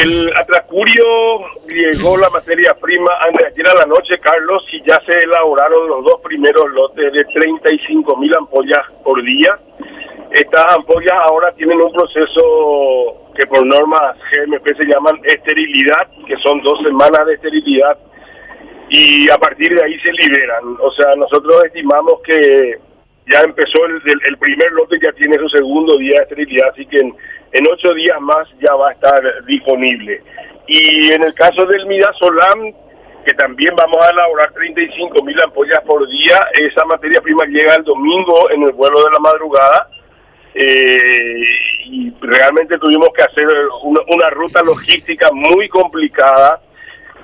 El Atracurio llegó la materia prima antes de ayer a la noche, Carlos, y ya se elaboraron los dos primeros lotes de 35 mil ampollas por día. Estas ampollas ahora tienen un proceso que por normas GMP se llaman esterilidad, que son dos semanas de esterilidad, y a partir de ahí se liberan. O sea, nosotros estimamos que ya empezó el, primer lote, ya tiene su segundo día de esterilidad, así que en, ocho días más ya va a estar disponible. Y en el caso del Midazolam, que también vamos a elaborar 35 mil ampollas por día, esa materia prima llega el domingo en el vuelo de la madrugada. Eh, y realmente tuvimos que hacer una, ruta logística muy complicada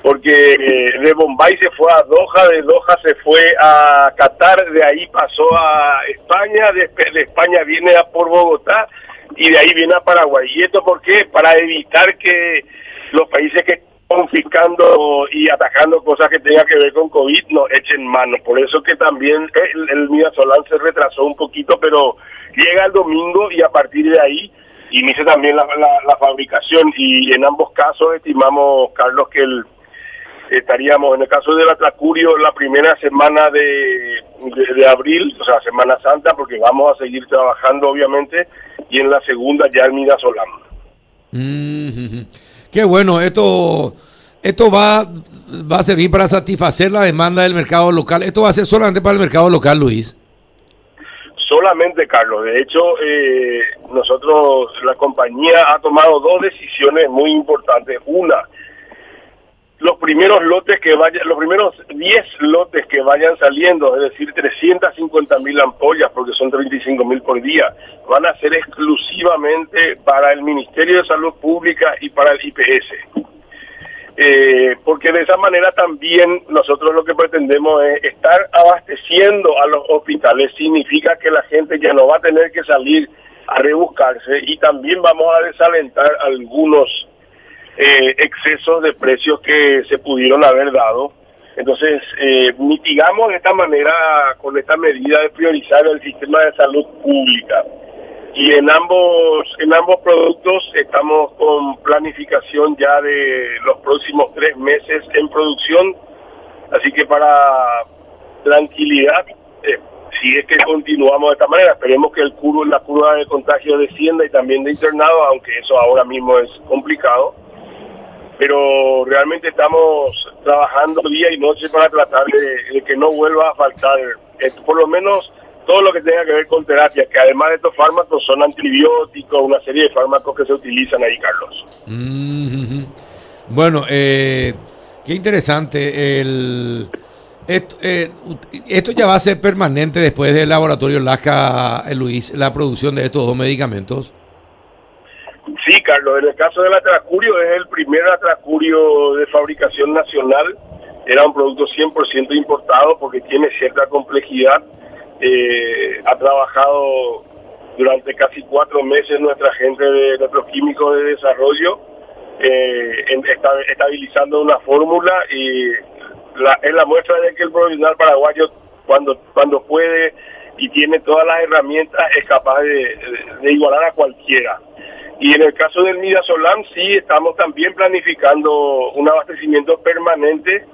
porque eh, de Bombay se fue a Doha, de Doha se fue a Qatar, de ahí pasó a España, de, España viene a por Bogotá y de ahí viene a Paraguay. ¿Y esto por qué? Para evitar que los países que confiscando y atacando cosas que tengan que ver con COVID no echen mano. Por eso que también el, el Solán se retrasó un poquito, pero llega el domingo y a partir de ahí inicia también la, fabricación y en ambos casos estimamos, Carlos, que el estaríamos en el caso del Atracurio la primera semana de, de, abril, o sea, Semana Santa, porque vamos a seguir trabajando obviamente, y en la segunda ya Midasolam. Mm Qué bueno, esto esto va, va a servir para satisfacer la demanda del mercado local. Esto va a ser solamente para el mercado local, Luis. Solamente, Carlos. De hecho, eh, nosotros, la compañía ha tomado dos decisiones muy importantes. Una, los primeros lotes que vayan, los primeros 10 lotes que vayan saliendo, es decir, 350 mil ampollas, porque son 35 mil por día, van a ser exclusivamente para el Ministerio de Salud Pública y para el IPS. Eh, porque de esa manera también nosotros lo que pretendemos es estar abasteciendo a los hospitales, significa que la gente ya no va a tener que salir a rebuscarse y también vamos a desalentar algunos eh, excesos de precios que se pudieron haber dado. Entonces, eh, mitigamos de esta manera, con esta medida de priorizar el sistema de salud pública. Y en ambos, en ambos productos estamos con planificación ya de los próximos tres meses en producción. Así que para tranquilidad, eh, si es que continuamos de esta manera, esperemos que el curvo, la curva de contagio descienda y también de internado, aunque eso ahora mismo es complicado pero realmente estamos trabajando día y noche para tratar de, que no vuelva a faltar, eh, por lo menos todo lo que tenga que ver con terapia, que además de estos fármacos son antibióticos, una serie de fármacos que se utilizan ahí, Carlos. Mm-hmm. Bueno, eh, qué interesante. El, esto, eh, esto, ya va a ser permanente después del laboratorio LACA, Luis, la producción de estos dos medicamentos. Carlos, en el caso del atracurio es el primer atracurio de fabricación nacional. Era un producto 100% importado porque tiene cierta complejidad. Eh, ha trabajado durante casi cuatro meses nuestra gente de nuestros químicos de desarrollo eh, estabilizando una fórmula y es la muestra de que el profesional paraguayo cuando, cuando puede y tiene todas las herramientas es capaz de igualar a cualquiera. Y en el caso del Midasolam, sí, estamos también planificando un abastecimiento permanente,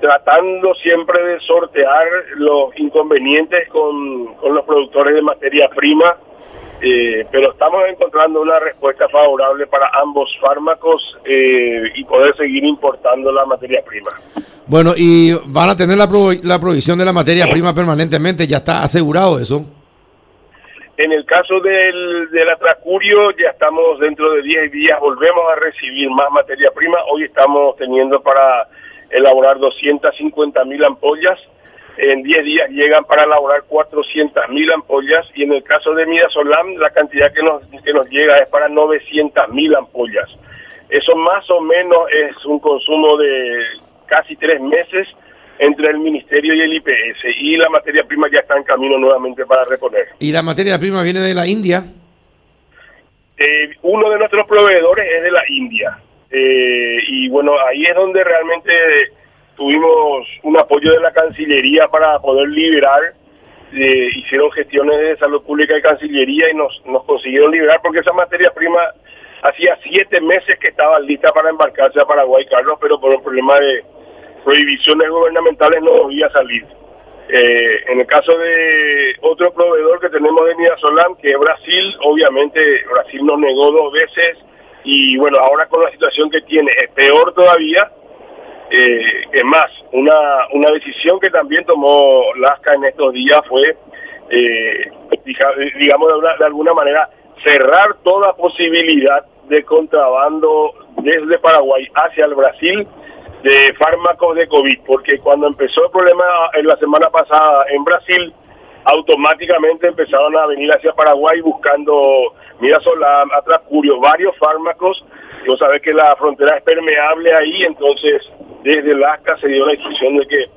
tratando siempre de sortear los inconvenientes con, los productores de materia prima, eh, pero estamos encontrando una respuesta favorable para ambos fármacos eh, y poder seguir importando la materia prima. Bueno, y van a tener la, la provisión de la materia prima permanentemente, ya está asegurado eso. En el caso del, del atracurio, ya estamos dentro de 10 días, volvemos a recibir más materia prima. Hoy estamos teniendo para elaborar 250 mil ampollas. En 10 días llegan para elaborar 400 mil ampollas. Y en el caso de Midasolam, la cantidad que nos, que nos llega es para 900 mil ampollas. Eso más o menos es un consumo de casi tres meses entre el Ministerio y el IPS y la materia prima ya está en camino nuevamente para reponer. ¿Y la materia prima viene de la India? Eh, uno de nuestros proveedores es de la India. Eh, y bueno, ahí es donde realmente tuvimos un apoyo de la Cancillería para poder liberar. Eh, hicieron gestiones de salud pública y Cancillería y nos, nos consiguieron liberar porque esa materia prima hacía siete meses que estaban listas para embarcarse a Paraguay, Carlos, pero por un problema de prohibiciones gubernamentales no podía salir. Eh, en el caso de otro proveedor que tenemos de Midasolam, que es Brasil, obviamente Brasil nos negó dos veces y bueno, ahora con la situación que tiene es peor todavía. Eh, es más, una, una decisión que también tomó Lasca en estos días fue, eh, digamos de, alguna manera, cerrar toda posibilidad de contrabando desde Paraguay hacia el Brasil de fármacos de COVID, porque cuando empezó el problema en la semana pasada en Brasil, automáticamente empezaron a venir hacia Paraguay buscando mira Solam, Atracurio, varios fármacos. Yo sabes que la frontera es permeable ahí, entonces desde el ASCA se dio la decisión de que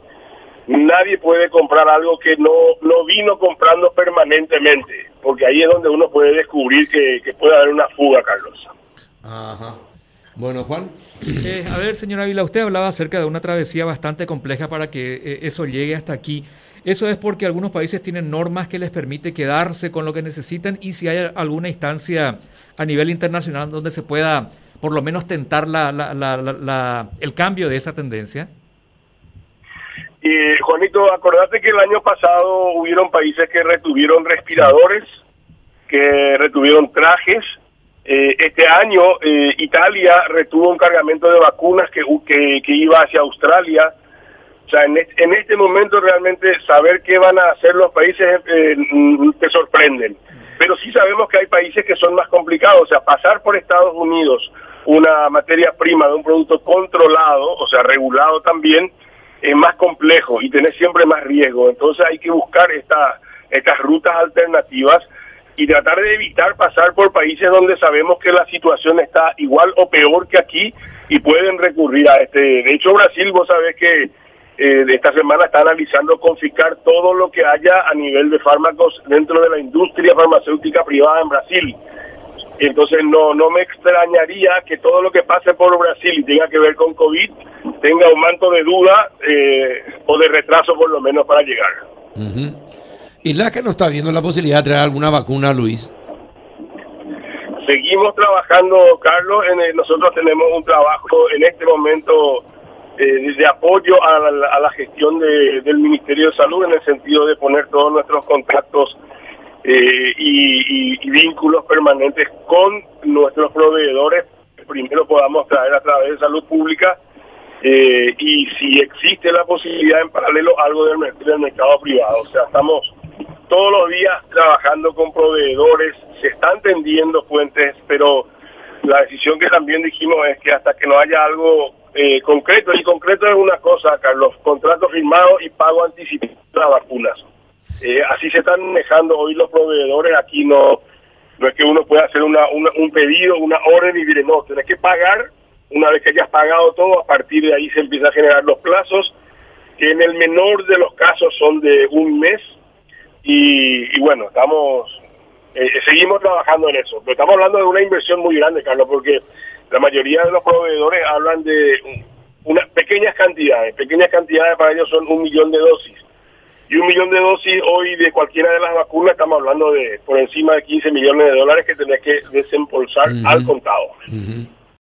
nadie puede comprar algo que no, no vino comprando permanentemente, porque ahí es donde uno puede descubrir que, que puede haber una fuga, Carlos. Bueno, Juan. Eh, a ver, señora Vila, usted hablaba acerca de una travesía bastante compleja para que eh, eso llegue hasta aquí. Eso es porque algunos países tienen normas que les permite quedarse con lo que necesitan y si hay alguna instancia a nivel internacional donde se pueda por lo menos tentar la, la, el cambio de esa tendencia. Y Juanito, acordate que el año pasado hubieron países que retuvieron respiradores, que retuvieron trajes. Eh, este año eh, Italia retuvo un cargamento de vacunas que, que, iba hacia Australia o sea, en este, momento realmente saber qué van a hacer los países eh, mm, te sorprenden. Pero sí sabemos que hay países que son más complicados. O sea, pasar por Estados Unidos una materia prima de un producto controlado, o sea, regulado también, es más complejo y tener siempre más riesgo. Entonces hay que buscar esta, estas rutas alternativas y tratar de evitar pasar por países donde sabemos que la situación está igual o peor que aquí y pueden recurrir a este. De hecho, Brasil, vos sabés que eh, esta semana está analizando confiscar todo lo que haya a nivel de fármacos dentro de la industria farmacéutica privada en Brasil. Entonces no, no me extrañaría que todo lo que pase por Brasil y tenga que ver con COVID tenga un manto de duda eh, o de retraso por lo menos para llegar. ¿Y la que no está viendo la posibilidad de traer alguna vacuna, Luis? Seguimos trabajando, Carlos. En nosotros tenemos un trabajo en este momento eh, de apoyo a la, gestión del Ministerio de Salud en el sentido de poner todos nuestros contactos eh, y, vínculos permanentes con nuestros proveedores. Primero podamos traer a través de salud pública eh, y si existe la posibilidad en paralelo algo del, del mercado privado. O sea, estamos todos los días trabajando con proveedores, se están tendiendo puentes, pero la decisión que también dijimos es que hasta que no haya algo eh, concreto. Y concreto es una cosa, Carlos, contratos firmados y pago anticipado de las vacunas. Eh, así se están manejando hoy los proveedores. Aquí no, no es que uno pueda hacer un pedido, una orden y dire, no, tenés que pagar. Una vez que hayas pagado todo, a partir de ahí se empieza a generar los plazos, que en el menor de los casos son de un mes. Y, bueno, estamos, eh, seguimos trabajando en eso. Pero estamos hablando de una inversión muy grande, Carlos, porque la mayoría de los proveedores hablan de unas pequeñas cantidades, pequeñas cantidades para ellos son un millón de dosis. Y un millón de dosis hoy de cualquiera de las vacunas estamos hablando de por encima de 15 millones de dólares que tenés que desempolsar al contado.